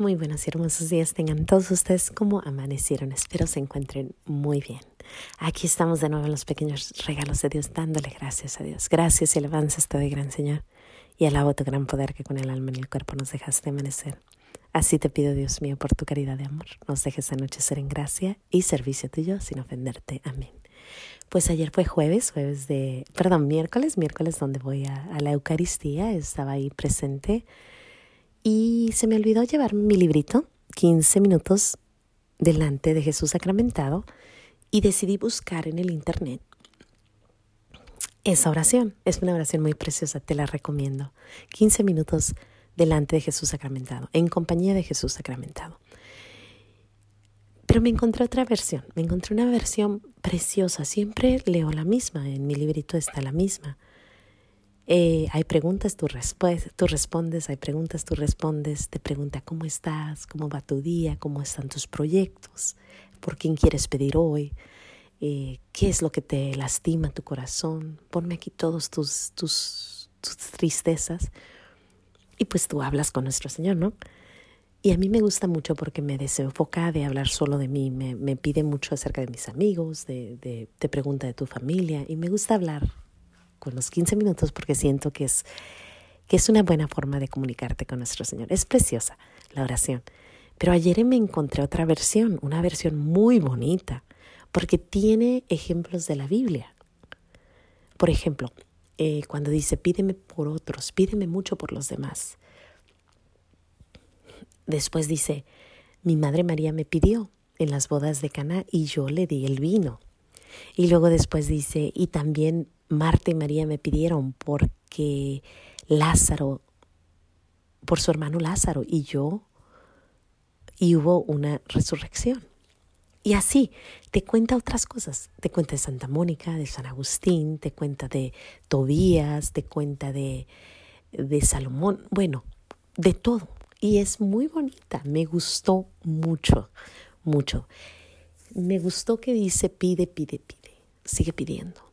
Muy buenos y hermosos días tengan todos ustedes como amanecieron. Espero se encuentren muy bien. Aquí estamos de nuevo en los pequeños regalos de Dios, dándole gracias a Dios. Gracias y alabanzas te doy, gran Señor, y alabo tu gran poder que con el alma en el cuerpo nos dejaste amanecer. Así te pido, Dios mío, por tu caridad de amor, nos dejes anochecer en gracia y servicio tuyo sin ofenderte. Amén. Pues ayer fue jueves, jueves de, perdón, miércoles, miércoles donde voy a, a la Eucaristía, estaba ahí presente y se me olvidó llevar mi librito, 15 minutos delante de Jesús sacramentado, y decidí buscar en el internet esa oración. Es una oración muy preciosa, te la recomiendo. 15 minutos delante de Jesús sacramentado, en compañía de Jesús sacramentado. Pero me encontré otra versión, me encontré una versión preciosa. Siempre leo la misma, en mi librito está la misma. Eh, hay preguntas, tú, tú respondes, hay preguntas, tú respondes, te pregunta cómo estás, cómo va tu día, cómo están tus proyectos, por quién quieres pedir hoy, eh, qué es lo que te lastima tu corazón, ponme aquí todos tus, tus, tus tristezas y pues tú hablas con nuestro Señor, ¿no? Y a mí me gusta mucho porque me desenfoca de hablar solo de mí, me, me pide mucho acerca de mis amigos, de, de, te pregunta de tu familia y me gusta hablar con los 15 minutos porque siento que es, que es una buena forma de comunicarte con nuestro Señor. Es preciosa la oración. Pero ayer me encontré otra versión, una versión muy bonita, porque tiene ejemplos de la Biblia. Por ejemplo, eh, cuando dice, pídeme por otros, pídeme mucho por los demás. Después dice, mi madre María me pidió en las bodas de Cana y yo le di el vino. Y luego después dice, y también Marta y María me pidieron porque Lázaro, por su hermano Lázaro y yo, y hubo una resurrección. Y así, te cuenta otras cosas. Te cuenta de Santa Mónica, de San Agustín, te cuenta de Tobías, te cuenta de, de Salomón, bueno, de todo. Y es muy bonita, me gustó mucho, mucho. Me gustó que dice pide, pide, pide, sigue pidiendo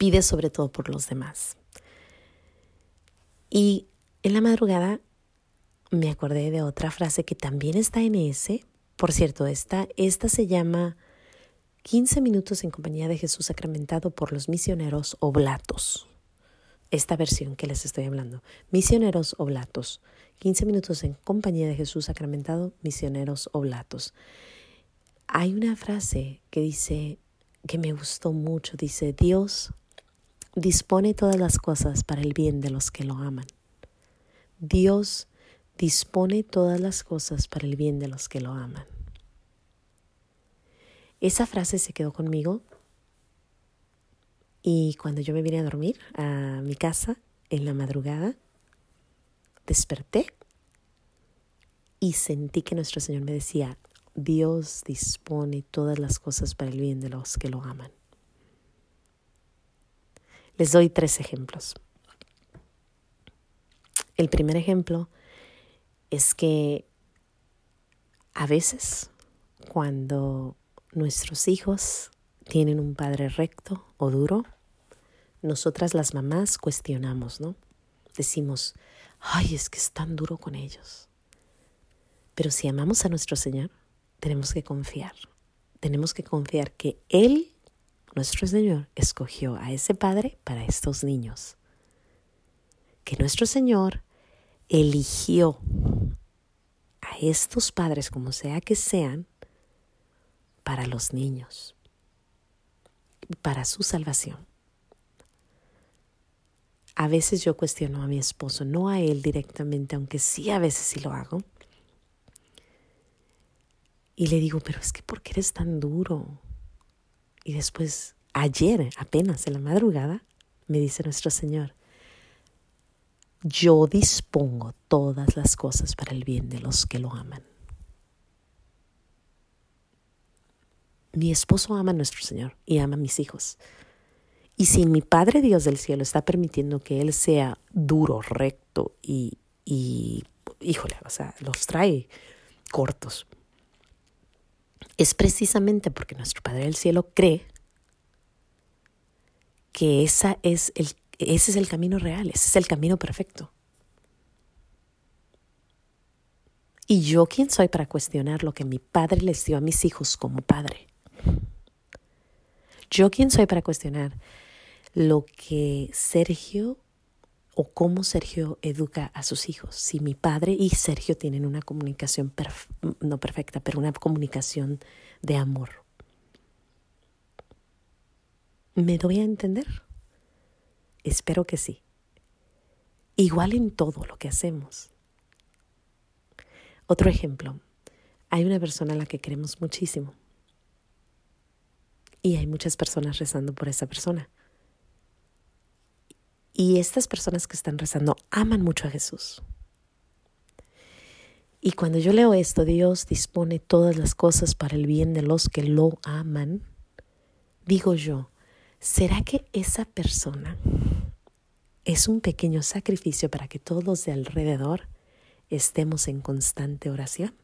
pide sobre todo por los demás. Y en la madrugada me acordé de otra frase que también está en ese. Por cierto, esta, esta se llama 15 minutos en compañía de Jesús sacramentado por los misioneros oblatos. Esta versión que les estoy hablando. Misioneros oblatos. 15 minutos en compañía de Jesús sacramentado, misioneros oblatos. Hay una frase que dice, que me gustó mucho, dice, Dios dispone todas las cosas para el bien de los que lo aman. Dios dispone todas las cosas para el bien de los que lo aman. Esa frase se quedó conmigo y cuando yo me vine a dormir a mi casa en la madrugada, desperté y sentí que nuestro Señor me decía, Dios dispone todas las cosas para el bien de los que lo aman. Les doy tres ejemplos. El primer ejemplo es que a veces cuando nuestros hijos tienen un padre recto o duro, nosotras las mamás cuestionamos, ¿no? Decimos, ay, es que es tan duro con ellos. Pero si amamos a nuestro Señor, tenemos que confiar. Tenemos que confiar que Él nuestro Señor escogió a ese padre para estos niños. Que nuestro Señor eligió a estos padres, como sea que sean, para los niños, para su salvación. A veces yo cuestiono a mi esposo, no a él directamente, aunque sí a veces sí lo hago. Y le digo, pero es que ¿por qué eres tan duro? Y después, ayer, apenas en la madrugada, me dice nuestro Señor, yo dispongo todas las cosas para el bien de los que lo aman. Mi esposo ama a nuestro Señor y ama a mis hijos. Y si mi Padre Dios del cielo está permitiendo que Él sea duro, recto y, híjole, o sea, los trae cortos, es precisamente porque nuestro Padre del Cielo cree que esa es el, ese es el camino real, ese es el camino perfecto. ¿Y yo quién soy para cuestionar lo que mi padre les dio a mis hijos como padre? ¿Yo quién soy para cuestionar lo que Sergio o cómo Sergio educa a sus hijos? Si mi padre y Sergio tienen una comunicación, no perfecta, pero una comunicación de amor. ¿Me doy a entender? Espero que sí. Igual en todo lo que hacemos. Otro ejemplo. Hay una persona a la que queremos muchísimo. Y hay muchas personas rezando por esa persona. Y estas personas que están rezando aman mucho a Jesús. Y cuando yo leo esto, Dios dispone todas las cosas para el bien de los que lo aman, digo yo, ¿será que esa persona es un pequeño sacrificio para que todos de alrededor estemos en constante oración?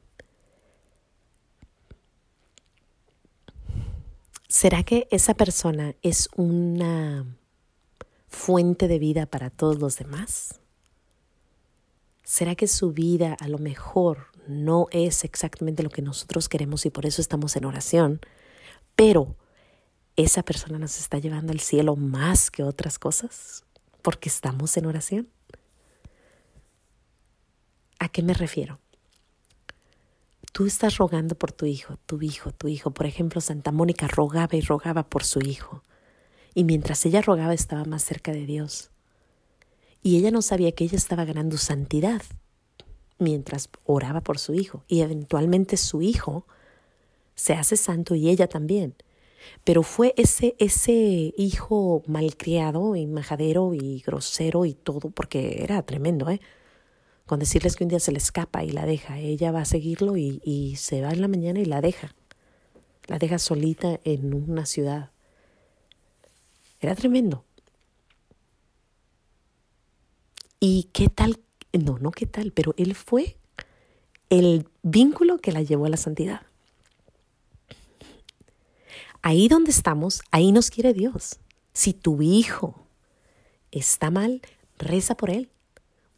¿Será que esa persona es una fuente de vida para todos los demás? ¿Será que su vida a lo mejor no es exactamente lo que nosotros queremos y por eso estamos en oración? Pero esa persona nos está llevando al cielo más que otras cosas porque estamos en oración. ¿A qué me refiero? tú estás rogando por tu hijo, tu hijo, tu hijo. Por ejemplo, Santa Mónica rogaba y rogaba por su hijo. Y mientras ella rogaba estaba más cerca de Dios. Y ella no sabía que ella estaba ganando santidad mientras oraba por su hijo. Y eventualmente su hijo se hace santo y ella también. Pero fue ese, ese hijo malcriado y majadero y grosero y todo, porque era tremendo, ¿eh? con decirles que un día se le escapa y la deja. Ella va a seguirlo y, se va en la mañana y la deja. La deja solita en una ciudad. Era tremendo. ¿Y qué tal? No, no qué tal, pero él fue el vínculo que la llevó a la santidad. Ahí donde estamos, ahí nos quiere Dios. Si tu hijo está mal, reza por él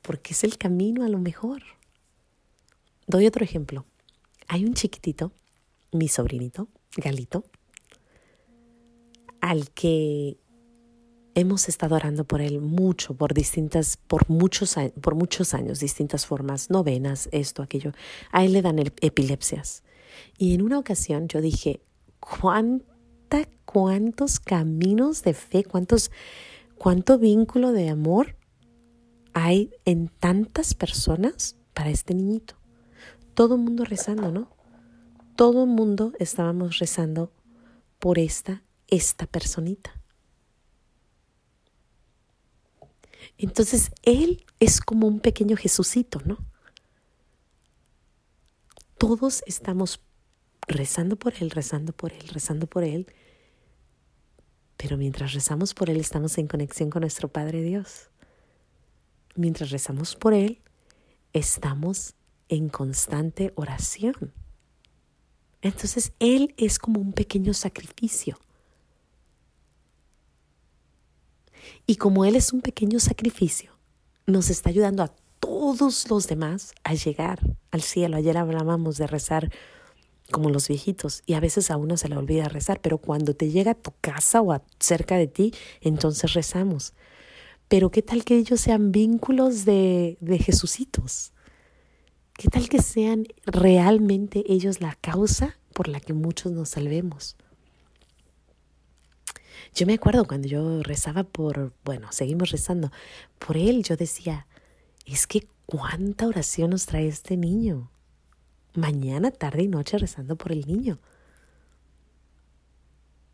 porque es el camino a lo mejor. Doy otro ejemplo. Hay un chiquitito, mi sobrinito, Galito, al que hemos estado orando por él mucho, por distintas, por muchos, por muchos años, distintas formas, novenas, esto, aquello. A él le dan epilepsias. Y en una ocasión yo dije, ¿cuánta, cuántos caminos de fe, cuántos, cuánto vínculo de amor hay en tantas personas para este niñito. Todo el mundo rezando, ¿no? Todo el mundo estábamos rezando por esta, esta personita. Entonces, Él es como un pequeño Jesucito, ¿no? Todos estamos rezando por Él, rezando por Él, rezando por Él. Pero mientras rezamos por Él, estamos en conexión con nuestro Padre Dios mientras rezamos por Él, estamos en constante oración. Entonces Él es como un pequeño sacrificio. Y como Él es un pequeño sacrificio, nos está ayudando a todos los demás a llegar al cielo. Ayer hablábamos de rezar como los viejitos y a veces a uno se le olvida rezar, pero cuando te llega a tu casa o a cerca de ti, entonces rezamos. Pero ¿qué tal que ellos sean vínculos de, de Jesucitos? ¿Qué tal que sean realmente ellos la causa por la que muchos nos salvemos? Yo me acuerdo cuando yo rezaba por, bueno, seguimos rezando, por él yo decía, es que cuánta oración nos trae este niño. Mañana, tarde y noche rezando por el niño.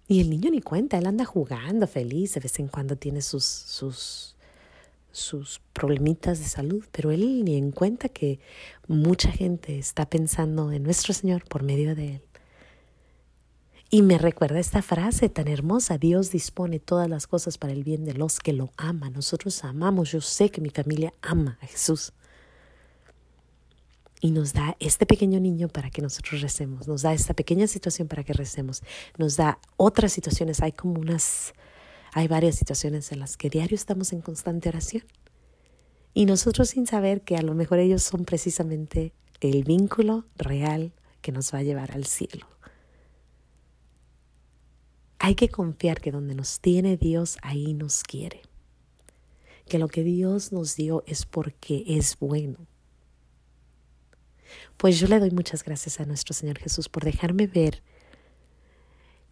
Y el niño ni cuenta, él anda jugando feliz, de vez en cuando tiene sus, sus, sus problemitas de salud, pero él ni en cuenta que mucha gente está pensando en nuestro Señor por medio de él. Y me recuerda esta frase tan hermosa, Dios dispone todas las cosas para el bien de los que lo aman. Nosotros amamos, yo sé que mi familia ama a Jesús y nos da este pequeño niño para que nosotros recemos, nos da esta pequeña situación para que recemos, nos da otras situaciones, hay como unas, hay varias situaciones en las que diario estamos en constante oración y nosotros sin saber que a lo mejor ellos son precisamente el vínculo real que nos va a llevar al cielo. Hay que confiar que donde nos tiene Dios, ahí nos quiere. Que lo que Dios nos dio es porque es bueno. Pues yo le doy muchas gracias a nuestro Señor Jesús por dejarme ver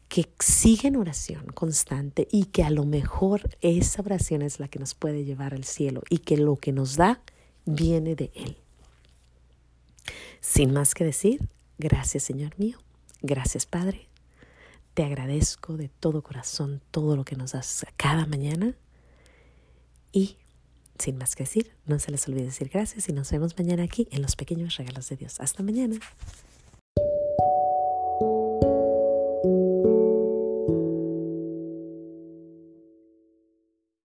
que sigue en oración constante y que a lo mejor esa oración es la que nos puede llevar al cielo y que lo que nos da viene de Él. Sin más que decir, gracias Señor mío, gracias Padre, te agradezco de todo corazón todo lo que nos das cada mañana y sin más que decir, no se les olvide decir gracias y nos vemos mañana aquí en los pequeños regalos de Dios. Hasta mañana.